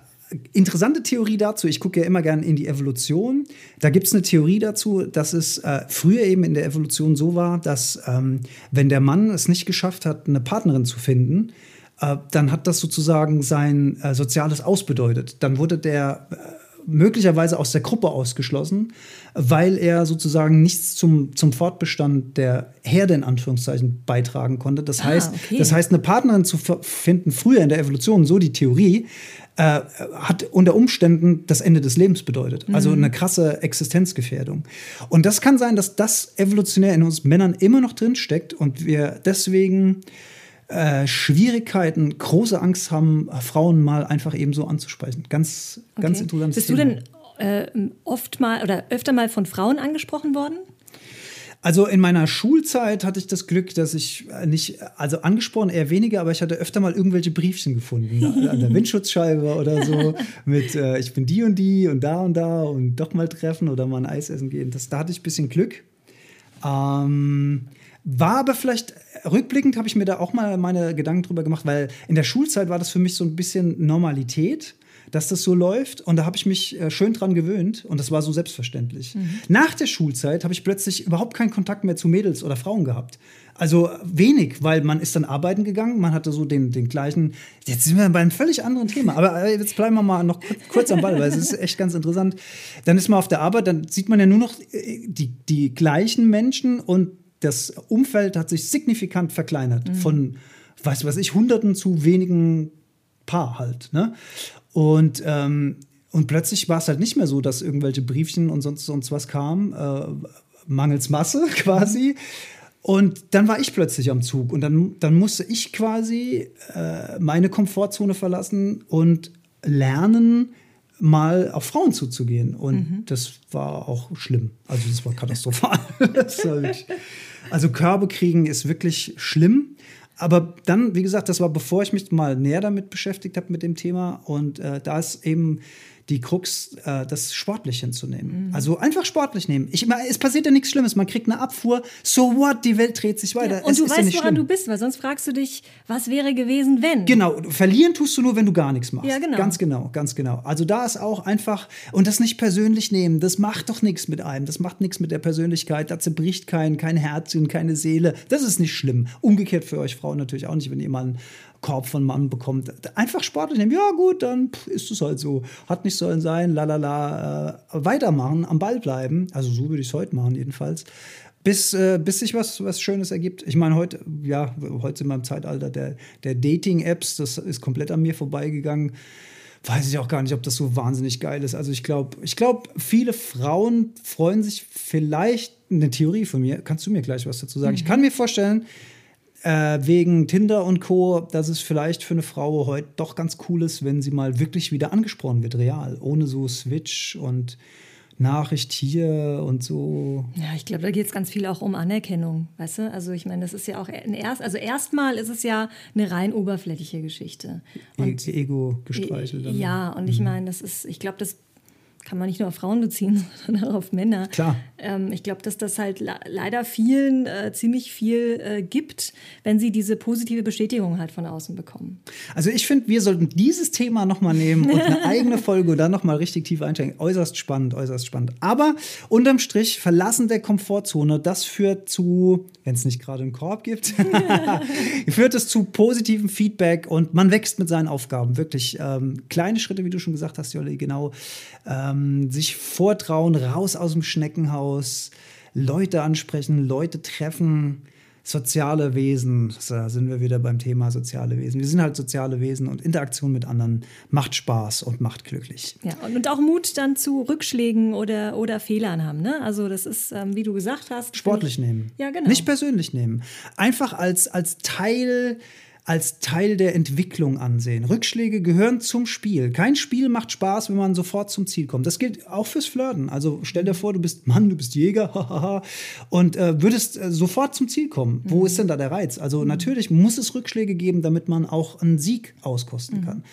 interessante Theorie dazu, ich gucke ja immer gerne in die Evolution. Da gibt es eine Theorie dazu, dass es äh, früher eben in der Evolution so war, dass ähm, wenn der Mann es nicht geschafft hat, eine Partnerin zu finden, dann hat das sozusagen sein äh, soziales Ausbedeutet. Dann wurde der äh, möglicherweise aus der Gruppe ausgeschlossen, weil er sozusagen nichts zum, zum Fortbestand der Herde in Anführungszeichen beitragen konnte. Das, ah, heißt, okay. das heißt, eine Partnerin zu finden, früher in der Evolution, so die Theorie, äh, hat unter Umständen das Ende des Lebens bedeutet. Also mhm. eine krasse Existenzgefährdung. Und das kann sein, dass das evolutionär in uns Männern immer noch drin steckt und wir deswegen äh, Schwierigkeiten, große Angst haben, Frauen mal einfach eben so anzusprechen. Ganz, okay. ganz interessantes Bist Thema. du denn äh, oft mal oder öfter mal von Frauen angesprochen worden? Also in meiner Schulzeit hatte ich das Glück, dass ich nicht, also angesprochen eher weniger, aber ich hatte öfter mal irgendwelche Briefchen gefunden an der Windschutzscheibe oder so mit äh, ich bin die und die und da und da und doch mal treffen oder mal ein Eis essen gehen. Das, da hatte ich ein bisschen Glück. Ähm, war aber vielleicht, rückblickend habe ich mir da auch mal meine Gedanken drüber gemacht, weil in der Schulzeit war das für mich so ein bisschen Normalität, dass das so läuft. Und da habe ich mich äh, schön dran gewöhnt und das war so selbstverständlich. Mhm. Nach der Schulzeit habe ich plötzlich überhaupt keinen Kontakt mehr zu Mädels oder Frauen gehabt. Also wenig, weil man ist dann arbeiten gegangen, man hatte so den, den gleichen, jetzt sind wir bei einem völlig anderen Thema, aber äh, jetzt bleiben wir mal noch kurz am Ball, weil es ist echt ganz interessant. Dann ist man auf der Arbeit, dann sieht man ja nur noch äh, die, die gleichen Menschen und das Umfeld hat sich signifikant verkleinert. Mhm. Von, weiß was ich, Hunderten zu wenigen Paar halt. Ne? Und, ähm, und plötzlich war es halt nicht mehr so, dass irgendwelche Briefchen und sonst, sonst was kamen, äh, mangels Masse quasi. Und dann war ich plötzlich am Zug und dann, dann musste ich quasi äh, meine Komfortzone verlassen und lernen, mal auf Frauen zuzugehen. Und mhm. das war auch schlimm. Also das war katastrophal. das war wirklich, also Körbe kriegen ist wirklich schlimm. Aber dann, wie gesagt, das war bevor ich mich mal näher damit beschäftigt habe mit dem Thema. Und äh, da ist eben die Krux, äh, das sportlich hinzunehmen. Mhm. Also einfach sportlich nehmen. Ich, es passiert ja nichts Schlimmes. Man kriegt eine Abfuhr. So what? Die Welt dreht sich weiter. Ja, und es du weißt, ja woran schlimm. du bist, weil sonst fragst du dich, was wäre gewesen, wenn? Genau. Verlieren tust du nur, wenn du gar nichts machst. Ja, genau. Ganz genau, ganz genau. Also da ist auch einfach, und das nicht persönlich nehmen, das macht doch nichts mit einem. Das macht nichts mit der Persönlichkeit. Da zerbricht kein, kein Herz und keine Seele. Das ist nicht schlimm. Umgekehrt für euch Frauen natürlich auch nicht, wenn ihr mal einen Korb von Mann bekommt. Einfach sportlich nehmen. Ja, gut, dann ist es halt so. Hat nicht sollen sein, lalala. Äh, weitermachen, am Ball bleiben. Also so würde ich es heute machen, jedenfalls. Bis, äh, bis sich was, was Schönes ergibt. Ich meine, heute, ja, heute sind wir im Zeitalter der, der Dating-Apps. Das ist komplett an mir vorbeigegangen weiß ich auch gar nicht, ob das so wahnsinnig geil ist. Also ich glaube, ich glaube, viele Frauen freuen sich vielleicht, eine Theorie von mir, kannst du mir gleich was dazu sagen? Mhm. Ich kann mir vorstellen, äh, wegen Tinder und Co., dass es vielleicht für eine Frau heute doch ganz cool ist, wenn sie mal wirklich wieder angesprochen wird, real, ohne so Switch und Nachricht hier und so. Ja, ich glaube, da geht es ganz viel auch um Anerkennung, weißt du? Also ich meine, das ist ja auch ein erst, also erstmal ist es ja eine rein oberflächliche Geschichte. E- und e Ego gestreichelt. Ja, und ich mhm. meine, das ist, ich glaube, das kann man nicht nur auf Frauen beziehen, sondern auch auf Männer. Klar. Ähm, ich glaube, dass das halt leider vielen äh, ziemlich viel äh, gibt, wenn sie diese positive Bestätigung halt von außen bekommen. Also ich finde, wir sollten dieses Thema nochmal nehmen und eine eigene Folge da nochmal richtig tief einsteigen. Äußerst spannend, äußerst spannend. Aber unterm Strich, Verlassen der Komfortzone, das führt zu, wenn es nicht gerade einen Korb gibt, führt es zu positivem Feedback und man wächst mit seinen Aufgaben. Wirklich ähm, kleine Schritte, wie du schon gesagt hast, Jolli, genau. Ähm, sich vortrauen, raus aus dem Schneckenhaus, Leute ansprechen, Leute treffen, soziale Wesen. Da sind wir wieder beim Thema soziale Wesen. Wir sind halt soziale Wesen und Interaktion mit anderen macht Spaß und macht glücklich. Ja, und auch Mut dann zu Rückschlägen oder, oder Fehlern haben. Ne? Also das ist, ähm, wie du gesagt hast. Sportlich ich, nehmen. Ja, genau. Nicht persönlich nehmen. Einfach als, als Teil als Teil der Entwicklung ansehen. Rückschläge gehören zum Spiel. Kein Spiel macht Spaß, wenn man sofort zum Ziel kommt. Das gilt auch fürs Flirten. Also stell dir vor, du bist Mann, du bist Jäger und äh, würdest äh, sofort zum Ziel kommen. Wo mhm. ist denn da der Reiz? Also mhm. natürlich muss es Rückschläge geben, damit man auch einen Sieg auskosten mhm. kann.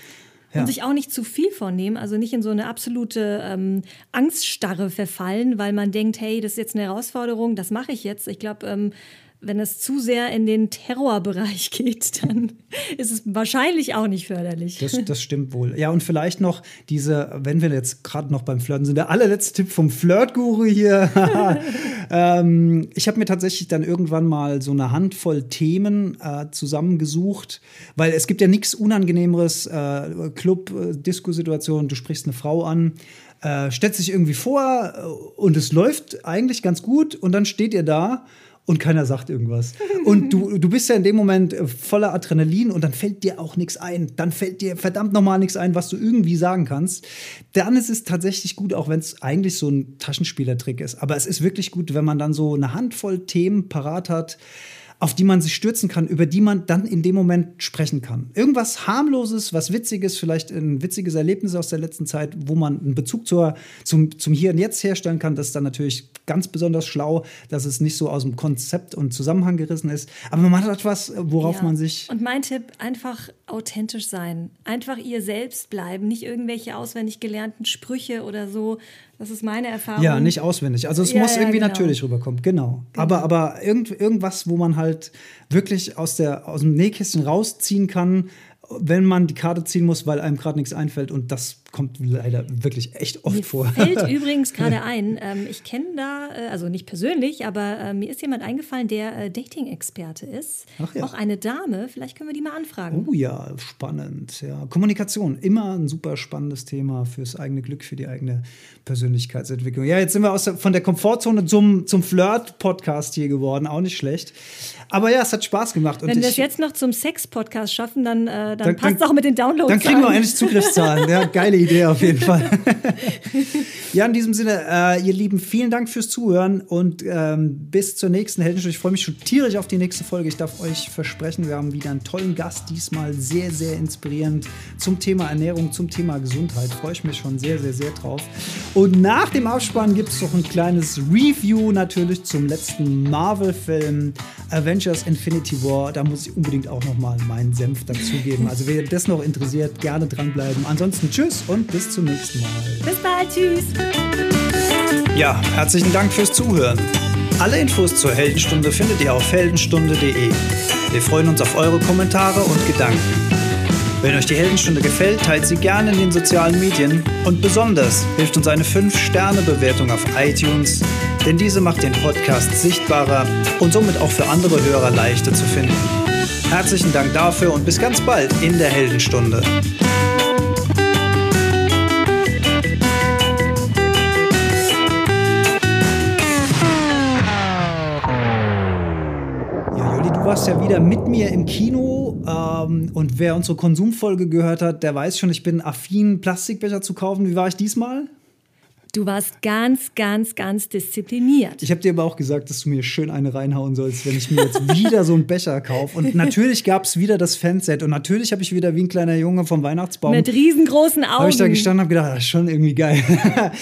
Ja. Und sich auch nicht zu viel vornehmen, also nicht in so eine absolute ähm, Angststarre verfallen, weil man denkt, hey, das ist jetzt eine Herausforderung, das mache ich jetzt. Ich glaube, ähm, wenn es zu sehr in den Terrorbereich geht, dann ist es wahrscheinlich auch nicht förderlich. Das, das stimmt wohl. Ja, und vielleicht noch diese, wenn wir jetzt gerade noch beim Flirten sind, der allerletzte Tipp vom Flirt-Guru hier. ähm, ich habe mir tatsächlich dann irgendwann mal so eine Handvoll Themen äh, zusammengesucht, weil es gibt ja nichts Unangenehmeres, äh, Club, äh, Disco-Situation, du sprichst eine Frau an, äh, stellt sich irgendwie vor äh, und es läuft eigentlich ganz gut und dann steht ihr da und keiner sagt irgendwas. Und du, du bist ja in dem Moment äh, voller Adrenalin und dann fällt dir auch nichts ein. Dann fällt dir verdammt nochmal nichts ein, was du irgendwie sagen kannst. Dann ist es tatsächlich gut, auch wenn es eigentlich so ein Taschenspielertrick ist. Aber es ist wirklich gut, wenn man dann so eine Handvoll Themen parat hat, auf die man sich stürzen kann, über die man dann in dem Moment sprechen kann. Irgendwas harmloses, was witziges, vielleicht ein witziges Erlebnis aus der letzten Zeit, wo man einen Bezug zur, zum, zum Hier und Jetzt herstellen kann. Das ist dann natürlich ganz besonders schlau, dass es nicht so aus dem Konzept und Zusammenhang gerissen ist. Aber man hat etwas, worauf ja. man sich. Und mein Tipp, einfach authentisch sein. Einfach ihr selbst bleiben, nicht irgendwelche auswendig gelernten Sprüche oder so, das ist meine Erfahrung. Ja, nicht auswendig. Also es ja, muss ja, irgendwie genau. natürlich rüberkommen, genau. genau. Aber, aber irgend, irgendwas, wo man halt wirklich aus, der, aus dem Nähkästchen rausziehen kann, wenn man die Karte ziehen muss, weil einem gerade nichts einfällt. Und das kommt leider wirklich echt oft mir vor. Fällt übrigens gerade ein, ähm, ich kenne da, äh, also nicht persönlich, aber äh, mir ist jemand eingefallen, der äh, Dating-Experte ist. Ach ja. Auch eine Dame, vielleicht können wir die mal anfragen. Oh ja, spannend. Ja. Kommunikation, immer ein super spannendes Thema fürs eigene Glück, für die eigene Persönlichkeitsentwicklung. Ja, jetzt sind wir aus der, von der Komfortzone zum, zum Flirt-Podcast hier geworden, auch nicht schlecht. Aber ja, es hat Spaß gemacht. Wenn wir es jetzt noch zum Sex-Podcast schaffen, dann, äh, dann, dann passt es auch mit den Downloads. Dann kriegen wir endlich Zugriffszahlen. ja, geile Idee. Auf jeden Fall. ja, in diesem Sinne, äh, ihr Lieben, vielen Dank fürs Zuhören und ähm, bis zur nächsten Heldenstunde. Ich freue mich schon tierisch auf die nächste Folge. Ich darf euch versprechen, wir haben wieder einen tollen Gast, diesmal sehr, sehr inspirierend zum Thema Ernährung, zum Thema Gesundheit. Freue ich mich schon sehr, sehr, sehr drauf. Und nach dem Abspann gibt es noch ein kleines Review natürlich zum letzten Marvel-Film Avengers Infinity War. Da muss ich unbedingt auch noch mal meinen Senf dazugeben. Also wer das noch interessiert, gerne dranbleiben. Ansonsten tschüss und und bis zum nächsten Mal. Bis bald, tschüss. Ja, herzlichen Dank fürs Zuhören. Alle Infos zur Heldenstunde findet ihr auf heldenstunde.de. Wir freuen uns auf eure Kommentare und Gedanken. Wenn euch die Heldenstunde gefällt, teilt sie gerne in den sozialen Medien und besonders hilft uns eine 5-Sterne-Bewertung auf iTunes, denn diese macht den Podcast sichtbarer und somit auch für andere Hörer leichter zu finden. Herzlichen Dank dafür und bis ganz bald in der Heldenstunde. Warst ja wieder mit mir im Kino ähm, und wer unsere Konsumfolge gehört hat, der weiß schon, ich bin affin, Plastikbecher zu kaufen. Wie war ich diesmal? Du warst ganz, ganz, ganz diszipliniert. Ich habe dir aber auch gesagt, dass du mir schön eine reinhauen sollst, wenn ich mir jetzt wieder so einen Becher kaufe. Und natürlich gab es wieder das Fanset. Und natürlich habe ich wieder wie ein kleiner Junge vom Weihnachtsbaum. Mit riesengroßen Augen. Habe ich da gestanden und gedacht, das ist schon irgendwie geil.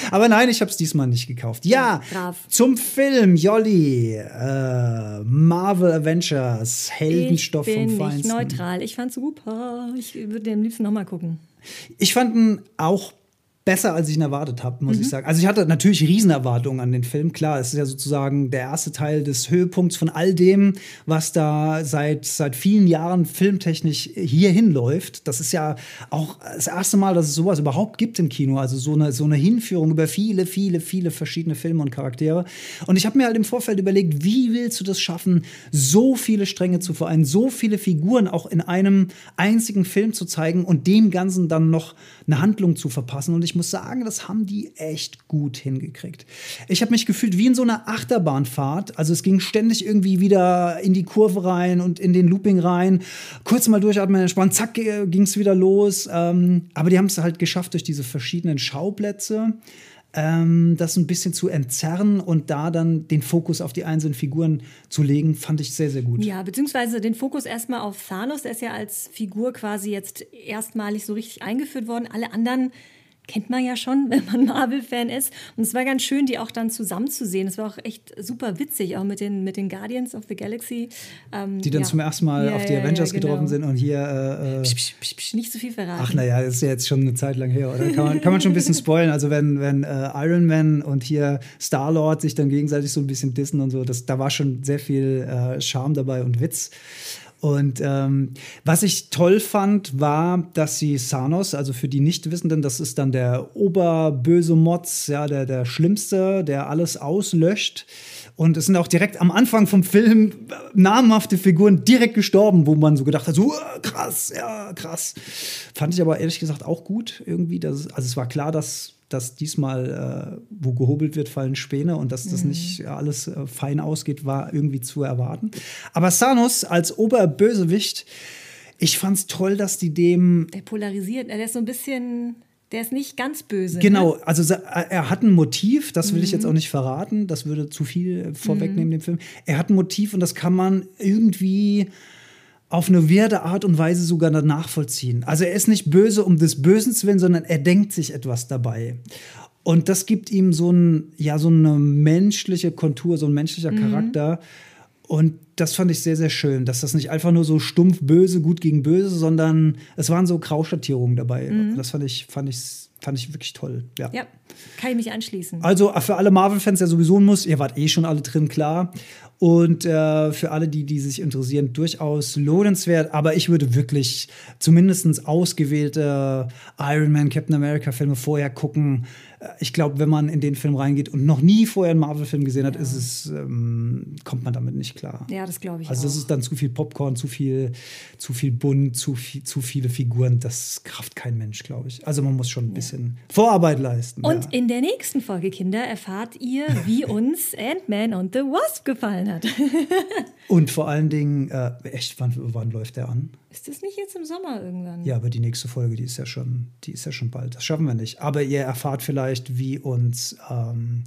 aber nein, ich habe es diesmal nicht gekauft. Ja, ja zum Film Jolly, äh, Marvel Avengers, Heldenstoff ich bin vom Feinsten. Nicht neutral. Ich fand es super. Ich würde den am liebsten nochmal gucken. Ich fand ihn auch besser, als ich ihn erwartet habe, muss mhm. ich sagen. Also ich hatte natürlich Riesenerwartungen an den Film. Klar, es ist ja sozusagen der erste Teil des Höhepunkts von all dem, was da seit, seit vielen Jahren filmtechnisch hier hinläuft. Das ist ja auch das erste Mal, dass es sowas überhaupt gibt im Kino. Also so eine, so eine Hinführung über viele, viele, viele verschiedene Filme und Charaktere. Und ich habe mir halt im Vorfeld überlegt, wie willst du das schaffen, so viele Stränge zu vereinen, so viele Figuren auch in einem einzigen Film zu zeigen und dem Ganzen dann noch eine Handlung zu verpassen. Und ich muss sagen, das haben die echt gut hingekriegt. Ich habe mich gefühlt wie in so einer Achterbahnfahrt. Also es ging ständig irgendwie wieder in die Kurve rein und in den Looping rein. Kurz mal durchatmen, entspannen, zack, ging es wieder los. Ähm, aber die haben es halt geschafft durch diese verschiedenen Schauplätze ähm, das ein bisschen zu entzerren und da dann den Fokus auf die einzelnen Figuren zu legen, fand ich sehr, sehr gut. Ja, beziehungsweise den Fokus erstmal auf Thanos, der ist ja als Figur quasi jetzt erstmalig so richtig eingeführt worden. Alle anderen kennt man ja schon, wenn man Marvel-Fan ist. Und es war ganz schön, die auch dann zusammen zu sehen. Es war auch echt super witzig, auch mit den, mit den Guardians of the Galaxy. Ähm, die dann ja. zum ersten Mal ja, auf die ja, Avengers genau. getroffen sind und hier. Äh, äh psch, psch, psch, nicht zu so viel verraten. Ach, naja, das ist ja jetzt schon eine Zeit lang her, oder? Kann man, kann man schon ein bisschen spoilen. Also, wenn, wenn äh, Iron Man und hier Star-Lord sich dann gegenseitig so ein bisschen dissen und so, das, da war schon sehr viel äh, Charme dabei und Witz. Und ähm, was ich toll fand, war, dass sie Thanos, also für die Nichtwissenden, das ist dann der oberböse Mods, ja, der, der Schlimmste, der alles auslöscht. Und es sind auch direkt am Anfang vom Film namhafte Figuren direkt gestorben, wo man so gedacht hat, so krass, ja, krass. Fand ich aber ehrlich gesagt auch gut irgendwie. Dass, also es war klar, dass dass diesmal, äh, wo gehobelt wird, fallen Späne und dass das mhm. nicht alles äh, fein ausgeht, war irgendwie zu erwarten. Aber Thanos als Oberbösewicht, ich fand es toll, dass die dem. Der polarisiert, der ist so ein bisschen. Der ist nicht ganz böse. Genau, ne? also er hat ein Motiv, das will mhm. ich jetzt auch nicht verraten, das würde zu viel vorwegnehmen, mhm. dem Film. Er hat ein Motiv und das kann man irgendwie auf eine werde Art und Weise sogar nachvollziehen. Also er ist nicht böse um des Bösen willen, sondern er denkt sich etwas dabei. Und das gibt ihm so, ein, ja, so eine menschliche Kontur, so ein menschlicher mhm. Charakter. Und das fand ich sehr, sehr schön, dass das nicht einfach nur so stumpf böse, gut gegen böse, sondern es waren so Grauschattierungen dabei. Mhm. Das fand ich, fand ich, fand ich wirklich toll. Ja. ja, kann ich mich anschließen. Also für alle Marvel-Fans ja sowieso ein Muss, ihr wart eh schon alle drin, klar. Und äh, für alle, die, die sich interessieren, durchaus lohnenswert. Aber ich würde wirklich zumindest ausgewählte Iron Man, Captain America-Filme vorher gucken. Äh, ich glaube, wenn man in den Film reingeht und noch nie vorher einen Marvel-Film gesehen hat, ja. es, ähm, kommt man damit nicht klar. Ja, das glaube ich. Also, das auch. ist dann zu viel Popcorn, zu viel, zu viel bunt, zu, viel, zu viele Figuren. Das kraft kein Mensch, glaube ich. Also, man muss schon ein ja. bisschen Vorarbeit leisten. Und ja. in der nächsten Folge, Kinder, erfahrt ihr, wie uns Ant-Man und the Wasp gefallen hat hat. Und vor allen Dingen, äh, echt, wann, wann läuft der an? Ist das nicht jetzt im Sommer irgendwann? Ja, aber die nächste Folge, die ist ja schon, die ist ja schon bald. Das schaffen wir nicht. Aber ihr erfahrt vielleicht, wie uns, ähm,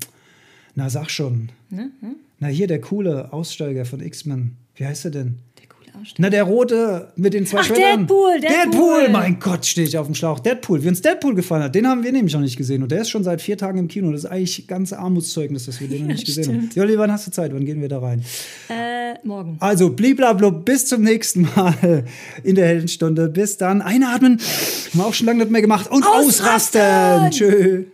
na sag schon. Ne? Hm? Na hier der coole Aussteiger von X-Men. Wie heißt er denn? Na, der rote mit den zwei Ach, Schwertern. Deadpool, Deadpool. Deadpool, mein Gott, stehe ich auf dem Schlauch. Deadpool, wie uns Deadpool gefallen hat, den haben wir nämlich noch nicht gesehen. Und der ist schon seit vier Tagen im Kino. Das ist eigentlich ganz Armutszeugnis, dass wir den noch nicht gesehen haben. Jolli, wann hast du Zeit? Wann gehen wir da rein? Äh, morgen. Also, bliblablub, bis zum nächsten Mal in der Heldenstunde. Bis dann. Einatmen. Haben wir auch schon lange nicht mehr gemacht. Und ausrasten. ausrasten. Tschö.